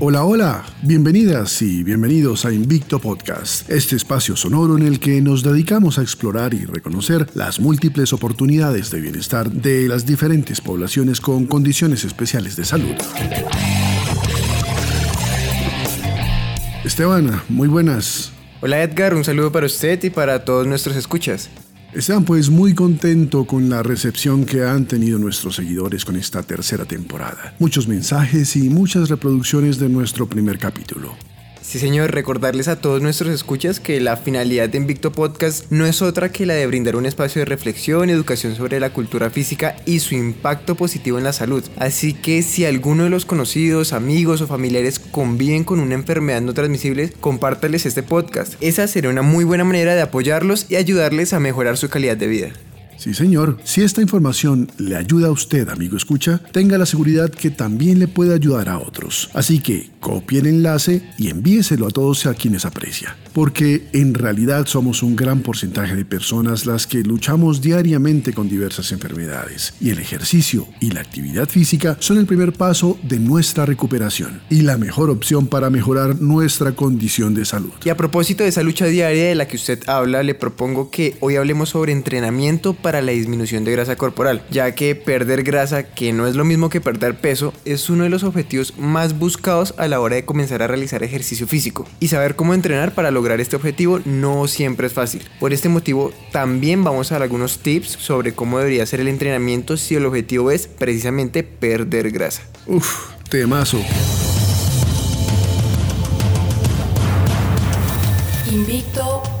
Hola, hola, bienvenidas y bienvenidos a Invicto Podcast, este espacio sonoro en el que nos dedicamos a explorar y reconocer las múltiples oportunidades de bienestar de las diferentes poblaciones con condiciones especiales de salud. Esteban, muy buenas. Hola Edgar, un saludo para usted y para todos nuestros escuchas. Esteban, pues muy contento con la recepción que han tenido nuestros seguidores con esta tercera temporada. Muchos mensajes y muchas reproducciones de nuestro primer capítulo. Sí, señor, recordarles a todos nuestros escuchas que la finalidad de Invicto Podcast no es otra que la de brindar un espacio de reflexión y educación sobre la cultura física y su impacto positivo en la salud. Así que si alguno de los conocidos, amigos o familiares conviven con una enfermedad no transmisible, compártales este podcast. Esa sería una muy buena manera de apoyarlos y ayudarles a mejorar su calidad de vida. Sí, señor. Si esta información le ayuda a usted, amigo escucha, tenga la seguridad que también le puede ayudar a otros. Así que copie el enlace y envíeselo a todos a quienes aprecia. Porque en realidad somos un gran porcentaje de personas las que luchamos diariamente con diversas enfermedades. Y el ejercicio y la actividad física son el primer paso de nuestra recuperación y la mejor opción para mejorar nuestra condición de salud. Y a propósito de esa lucha diaria de la que usted habla, le propongo que hoy hablemos sobre entrenamiento para la disminución de grasa corporal, ya que perder grasa, que no es lo mismo que perder peso, es uno de los objetivos más buscados a la hora de comenzar a realizar ejercicio físico. Y saber cómo entrenar para lograr este objetivo no siempre es fácil. Por este motivo, también vamos a dar algunos tips sobre cómo debería ser el entrenamiento si el objetivo es precisamente perder grasa. Uf, temazo.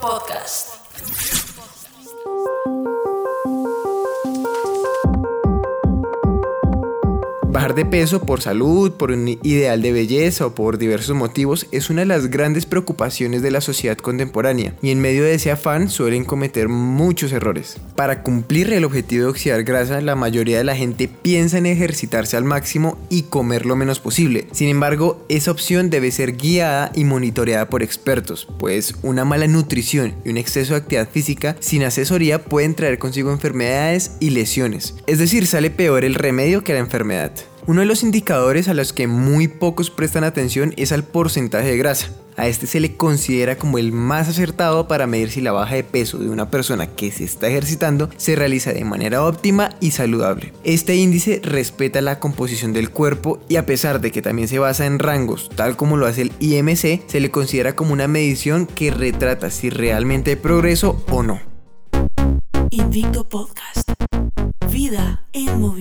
Podcast. De peso por salud, por un ideal de belleza o por diversos motivos es una de las grandes preocupaciones de la sociedad contemporánea y en medio de ese afán suelen cometer muchos errores. Para cumplir el objetivo de oxidar grasa, la mayoría de la gente piensa en ejercitarse al máximo y comer lo menos posible. Sin embargo, esa opción debe ser guiada y monitoreada por expertos, pues una mala nutrición y un exceso de actividad física sin asesoría pueden traer consigo enfermedades y lesiones. Es decir, sale peor el remedio que la enfermedad. Uno de los indicadores a los que muy pocos prestan atención es al porcentaje de grasa. A este se le considera como el más acertado para medir si la baja de peso de una persona que se está ejercitando se realiza de manera óptima y saludable. Este índice respeta la composición del cuerpo y a pesar de que también se basa en rangos, tal como lo hace el IMC, se le considera como una medición que retrata si realmente hay progreso o no. Invicto Podcast. Vida en movimiento.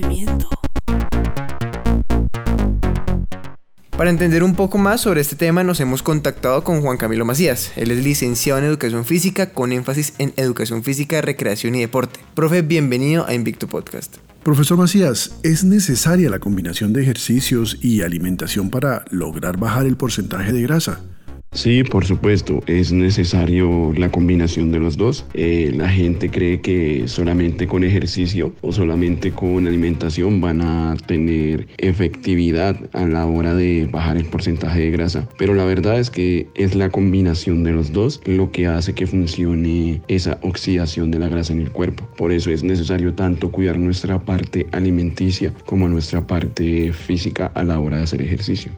Para entender un poco más sobre este tema nos hemos contactado con Juan Camilo Macías. Él es licenciado en Educación Física con énfasis en Educación Física, Recreación y Deporte. Profe, bienvenido a Invicto Podcast. Profesor Macías, ¿es necesaria la combinación de ejercicios y alimentación para lograr bajar el porcentaje de grasa? Sí, por supuesto, es necesario la combinación de los dos. Eh, la gente cree que solamente con ejercicio o solamente con alimentación van a tener efectividad a la hora de bajar el porcentaje de grasa, pero la verdad es que es la combinación de los dos lo que hace que funcione esa oxidación de la grasa en el cuerpo. Por eso es necesario tanto cuidar nuestra parte alimenticia como nuestra parte física a la hora de hacer ejercicio.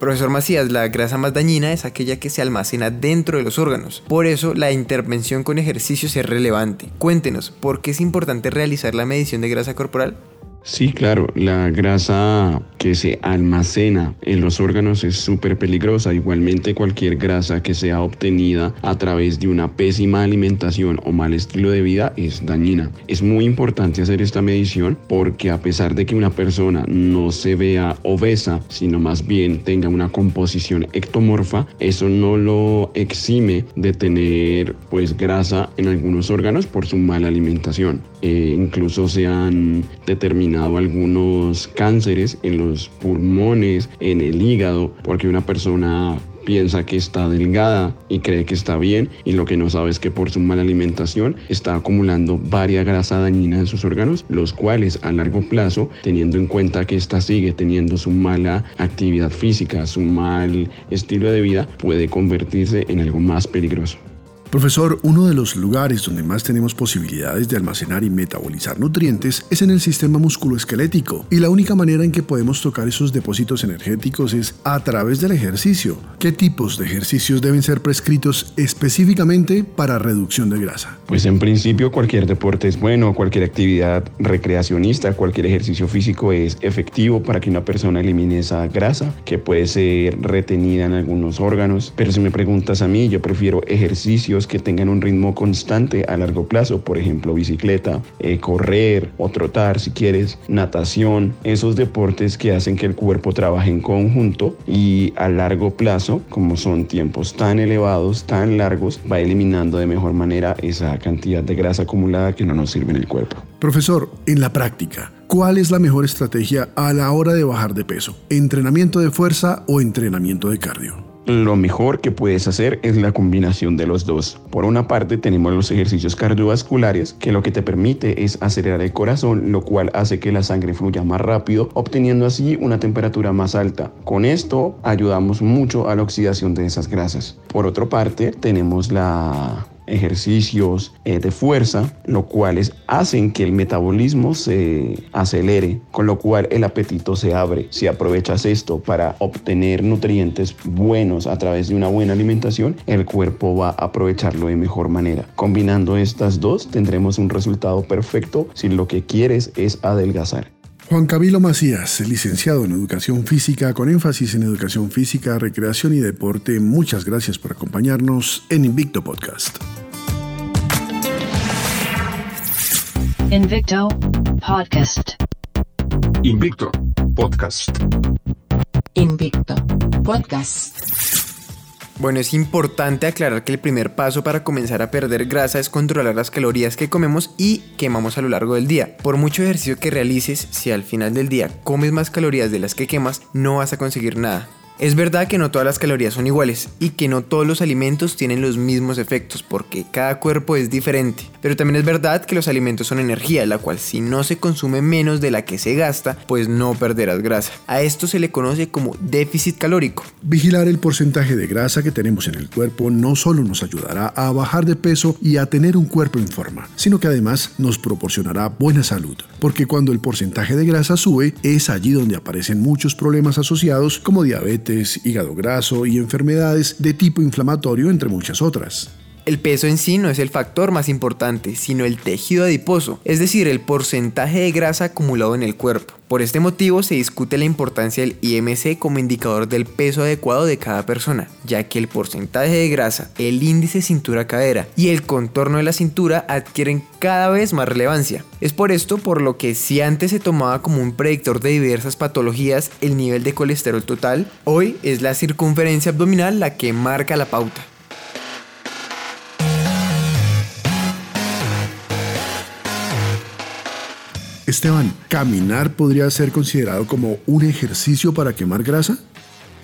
Profesor Macías, la grasa más dañina es aquella que se almacena dentro de los órganos. Por eso, la intervención con ejercicios es relevante. Cuéntenos, ¿por qué es importante realizar la medición de grasa corporal? Sí, claro, la grasa que se almacena en los órganos es súper peligrosa. Igualmente cualquier grasa que sea obtenida a través de una pésima alimentación o mal estilo de vida es dañina. Es muy importante hacer esta medición porque a pesar de que una persona no se vea obesa, sino más bien tenga una composición ectomorfa, eso no lo exime de tener pues grasa en algunos órganos por su mala alimentación. Eh, incluso se han determinado algunos cánceres en los pulmones, en el hígado, porque una persona piensa que está delgada y cree que está bien y lo que no sabe es que por su mala alimentación está acumulando varias grasa dañina en sus órganos, los cuales a largo plazo, teniendo en cuenta que ésta sigue teniendo su mala actividad física, su mal estilo de vida, puede convertirse en algo más peligroso. Profesor, uno de los lugares donde más tenemos posibilidades de almacenar y metabolizar nutrientes es en el sistema musculoesquelético y la única manera en que podemos tocar esos depósitos energéticos es a través del ejercicio. ¿Qué tipos de ejercicios deben ser prescritos específicamente para reducción de grasa? Pues en principio cualquier deporte es bueno, cualquier actividad recreacionista, cualquier ejercicio físico es efectivo para que una persona elimine esa grasa que puede ser retenida en algunos órganos. Pero si me preguntas a mí, yo prefiero ejercicios que tengan un ritmo constante a largo plazo, por ejemplo bicicleta, eh, correr o trotar si quieres, natación, esos deportes que hacen que el cuerpo trabaje en conjunto y a largo plazo, como son tiempos tan elevados, tan largos, va eliminando de mejor manera esa cantidad de grasa acumulada que no nos sirve en el cuerpo. Profesor, en la práctica, ¿cuál es la mejor estrategia a la hora de bajar de peso? ¿Entrenamiento de fuerza o entrenamiento de cardio? Lo mejor que puedes hacer es la combinación de los dos. Por una parte tenemos los ejercicios cardiovasculares que lo que te permite es acelerar el corazón, lo cual hace que la sangre fluya más rápido, obteniendo así una temperatura más alta. Con esto ayudamos mucho a la oxidación de esas grasas. Por otra parte tenemos la ejercicios eh, de fuerza, lo cuales hacen que el metabolismo se acelere, con lo cual el apetito se abre. Si aprovechas esto para obtener nutrientes buenos a través de una buena alimentación, el cuerpo va a aprovecharlo de mejor manera. Combinando estas dos tendremos un resultado perfecto si lo que quieres es adelgazar. Juan Camilo Macías, licenciado en Educación Física con énfasis en Educación Física, Recreación y Deporte, muchas gracias por acompañarnos en Invicto Podcast. Invicto Podcast. Invicto Podcast. Invicto Podcast. Bueno, es importante aclarar que el primer paso para comenzar a perder grasa es controlar las calorías que comemos y quemamos a lo largo del día. Por mucho ejercicio que realices, si al final del día comes más calorías de las que quemas, no vas a conseguir nada. Es verdad que no todas las calorías son iguales y que no todos los alimentos tienen los mismos efectos porque cada cuerpo es diferente. Pero también es verdad que los alimentos son energía, la cual si no se consume menos de la que se gasta, pues no perderás grasa. A esto se le conoce como déficit calórico. Vigilar el porcentaje de grasa que tenemos en el cuerpo no solo nos ayudará a bajar de peso y a tener un cuerpo en forma, sino que además nos proporcionará buena salud, porque cuando el porcentaje de grasa sube es allí donde aparecen muchos problemas asociados como diabetes, hígado graso y enfermedades de tipo inflamatorio, entre muchas otras. El peso en sí no es el factor más importante, sino el tejido adiposo, es decir, el porcentaje de grasa acumulado en el cuerpo. Por este motivo se discute la importancia del IMC como indicador del peso adecuado de cada persona, ya que el porcentaje de grasa, el índice cintura-cadera y el contorno de la cintura adquieren cada vez más relevancia. Es por esto por lo que si antes se tomaba como un predictor de diversas patologías el nivel de colesterol total, hoy es la circunferencia abdominal la que marca la pauta. Esteban, ¿caminar podría ser considerado como un ejercicio para quemar grasa?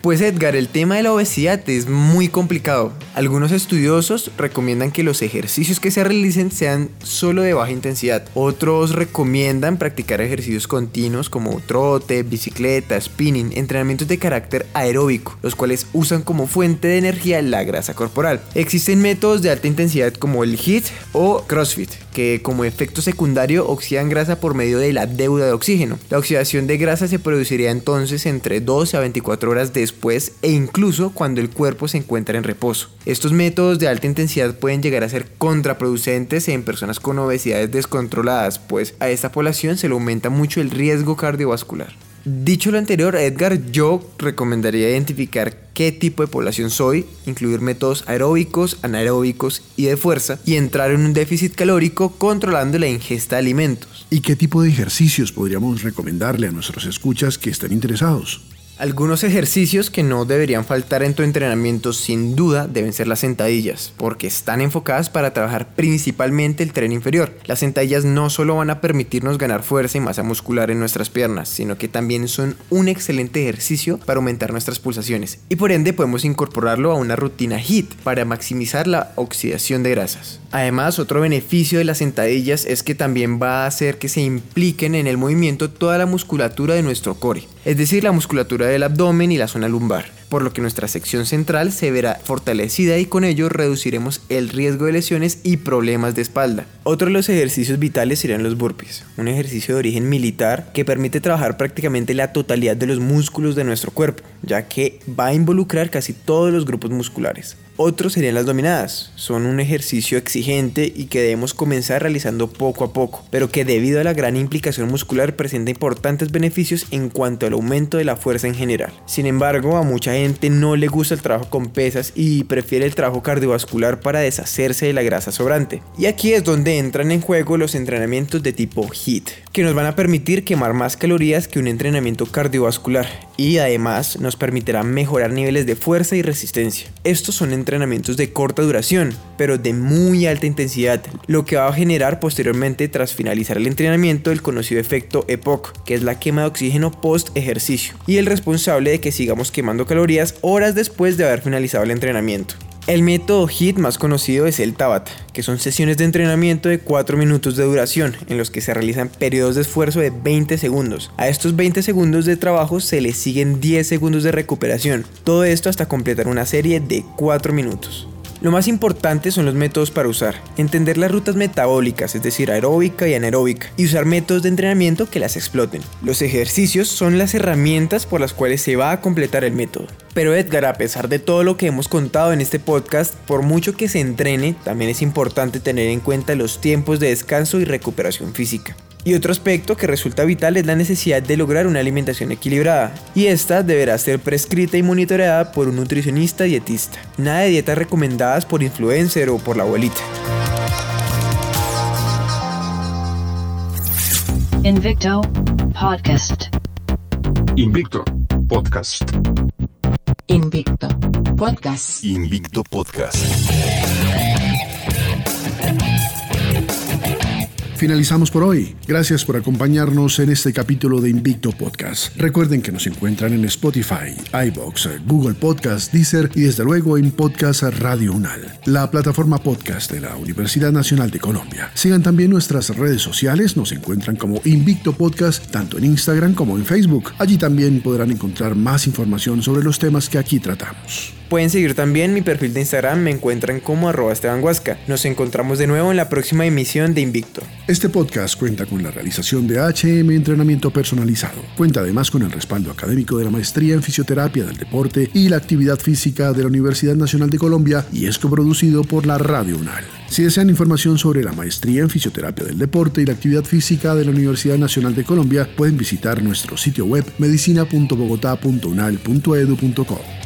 Pues Edgar, el tema de la obesidad es muy complicado. Algunos estudiosos recomiendan que los ejercicios que se realicen sean solo de baja intensidad. Otros recomiendan practicar ejercicios continuos como trote, bicicleta, spinning, entrenamientos de carácter aeróbico, los cuales usan como fuente de energía la grasa corporal. Existen métodos de alta intensidad como el HIIT o CrossFit, que como efecto secundario oxidan grasa por medio de la deuda de oxígeno. La oxidación de grasa se produciría entonces entre 12 a 24 horas después después e incluso cuando el cuerpo se encuentra en reposo. Estos métodos de alta intensidad pueden llegar a ser contraproducentes en personas con obesidades descontroladas, pues a esta población se le aumenta mucho el riesgo cardiovascular. Dicho lo anterior, Edgar, yo recomendaría identificar qué tipo de población soy, incluir métodos aeróbicos, anaeróbicos y de fuerza, y entrar en un déficit calórico controlando la ingesta de alimentos. ¿Y qué tipo de ejercicios podríamos recomendarle a nuestros escuchas que estén interesados? Algunos ejercicios que no deberían faltar en tu entrenamiento sin duda deben ser las sentadillas, porque están enfocadas para trabajar principalmente el tren inferior. Las sentadillas no solo van a permitirnos ganar fuerza y masa muscular en nuestras piernas, sino que también son un excelente ejercicio para aumentar nuestras pulsaciones y por ende podemos incorporarlo a una rutina HIIT para maximizar la oxidación de grasas. Además, otro beneficio de las sentadillas es que también va a hacer que se impliquen en el movimiento toda la musculatura de nuestro core, es decir, la musculatura del abdomen y la zona lumbar, por lo que nuestra sección central se verá fortalecida y con ello reduciremos el riesgo de lesiones y problemas de espalda. Otro de los ejercicios vitales serían los burpees, un ejercicio de origen militar que permite trabajar prácticamente la totalidad de los músculos de nuestro cuerpo, ya que va a involucrar casi todos los grupos musculares. Otros serían las dominadas. Son un ejercicio exigente y que debemos comenzar realizando poco a poco, pero que debido a la gran implicación muscular presenta importantes beneficios en cuanto al aumento de la fuerza en general. Sin embargo, a mucha gente no le gusta el trabajo con pesas y prefiere el trabajo cardiovascular para deshacerse de la grasa sobrante. Y aquí es donde entran en juego los entrenamientos de tipo HIIT, que nos van a permitir quemar más calorías que un entrenamiento cardiovascular y además nos permitirá mejorar niveles de fuerza y resistencia. Estos son entrenamientos de corta duración, pero de muy alta intensidad, lo que va a generar posteriormente tras finalizar el entrenamiento el conocido efecto EPOC, que es la quema de oxígeno post ejercicio, y el responsable de que sigamos quemando calorías horas después de haber finalizado el entrenamiento. El método HIIT más conocido es el Tabata, que son sesiones de entrenamiento de 4 minutos de duración, en los que se realizan periodos de esfuerzo de 20 segundos. A estos 20 segundos de trabajo se les siguen 10 segundos de recuperación, todo esto hasta completar una serie de 4 minutos. Lo más importante son los métodos para usar. Entender las rutas metabólicas, es decir, aeróbica y anaeróbica, y usar métodos de entrenamiento que las exploten. Los ejercicios son las herramientas por las cuales se va a completar el método. Pero Edgar, a pesar de todo lo que hemos contado en este podcast, por mucho que se entrene, también es importante tener en cuenta los tiempos de descanso y recuperación física. Y otro aspecto que resulta vital es la necesidad de lograr una alimentación equilibrada, y esta deberá ser prescrita y monitoreada por un nutricionista dietista. Nada de dietas recomendadas por influencer o por la abuelita. Invicto Podcast. Invicto Podcast. Invicto. Podcast. Invicto Podcast. Finalizamos por hoy. Gracias por acompañarnos en este capítulo de Invicto Podcast. Recuerden que nos encuentran en Spotify, iBox, Google Podcast, Deezer y desde luego en Podcast Radio Unal, la plataforma podcast de la Universidad Nacional de Colombia. Sigan también nuestras redes sociales, nos encuentran como Invicto Podcast tanto en Instagram como en Facebook. Allí también podrán encontrar más información sobre los temas que aquí tratamos. Pueden seguir también mi perfil de Instagram, me encuentran como arroba Esteban. Nos encontramos de nuevo en la próxima emisión de Invicto. Este podcast cuenta con la realización de HM Entrenamiento Personalizado. Cuenta además con el respaldo académico de la Maestría en Fisioterapia del Deporte y la Actividad Física de la Universidad Nacional de Colombia y es coproducido por la Radio UNAL. Si desean información sobre la Maestría en Fisioterapia del Deporte y la Actividad Física de la Universidad Nacional de Colombia, pueden visitar nuestro sitio web medicina.bogotá.unal.edu.co.